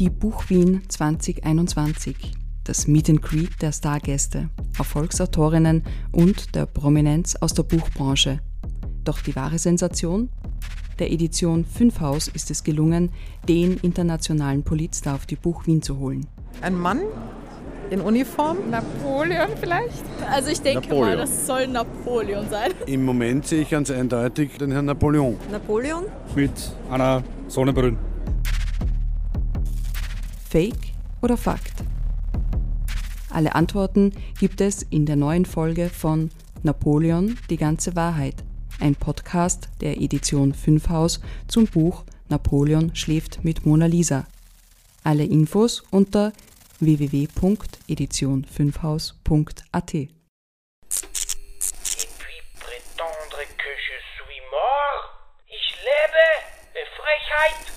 Die Buch Wien 2021. Das Meet and Greet der Stargäste, Erfolgsautorinnen und der Prominenz aus der Buchbranche. Doch die wahre Sensation? Der Edition 5 Haus ist es gelungen, den internationalen Politstar auf die Buch Wien zu holen. Ein Mann in Uniform? Napoleon vielleicht? Also ich denke Napoleon. mal, das soll Napoleon sein. Im Moment sehe ich ganz eindeutig den Herrn Napoleon. Napoleon? mit einer Sonnenbrille. Fake oder Fakt? Alle Antworten gibt es in der neuen Folge von Napoleon, die ganze Wahrheit, ein Podcast der Edition 5 Haus zum Buch Napoleon schläft mit Mona Lisa. Alle Infos unter www.edition5haus.at. Et puis prétendre que je suis mort Ich lebe! Frechheit!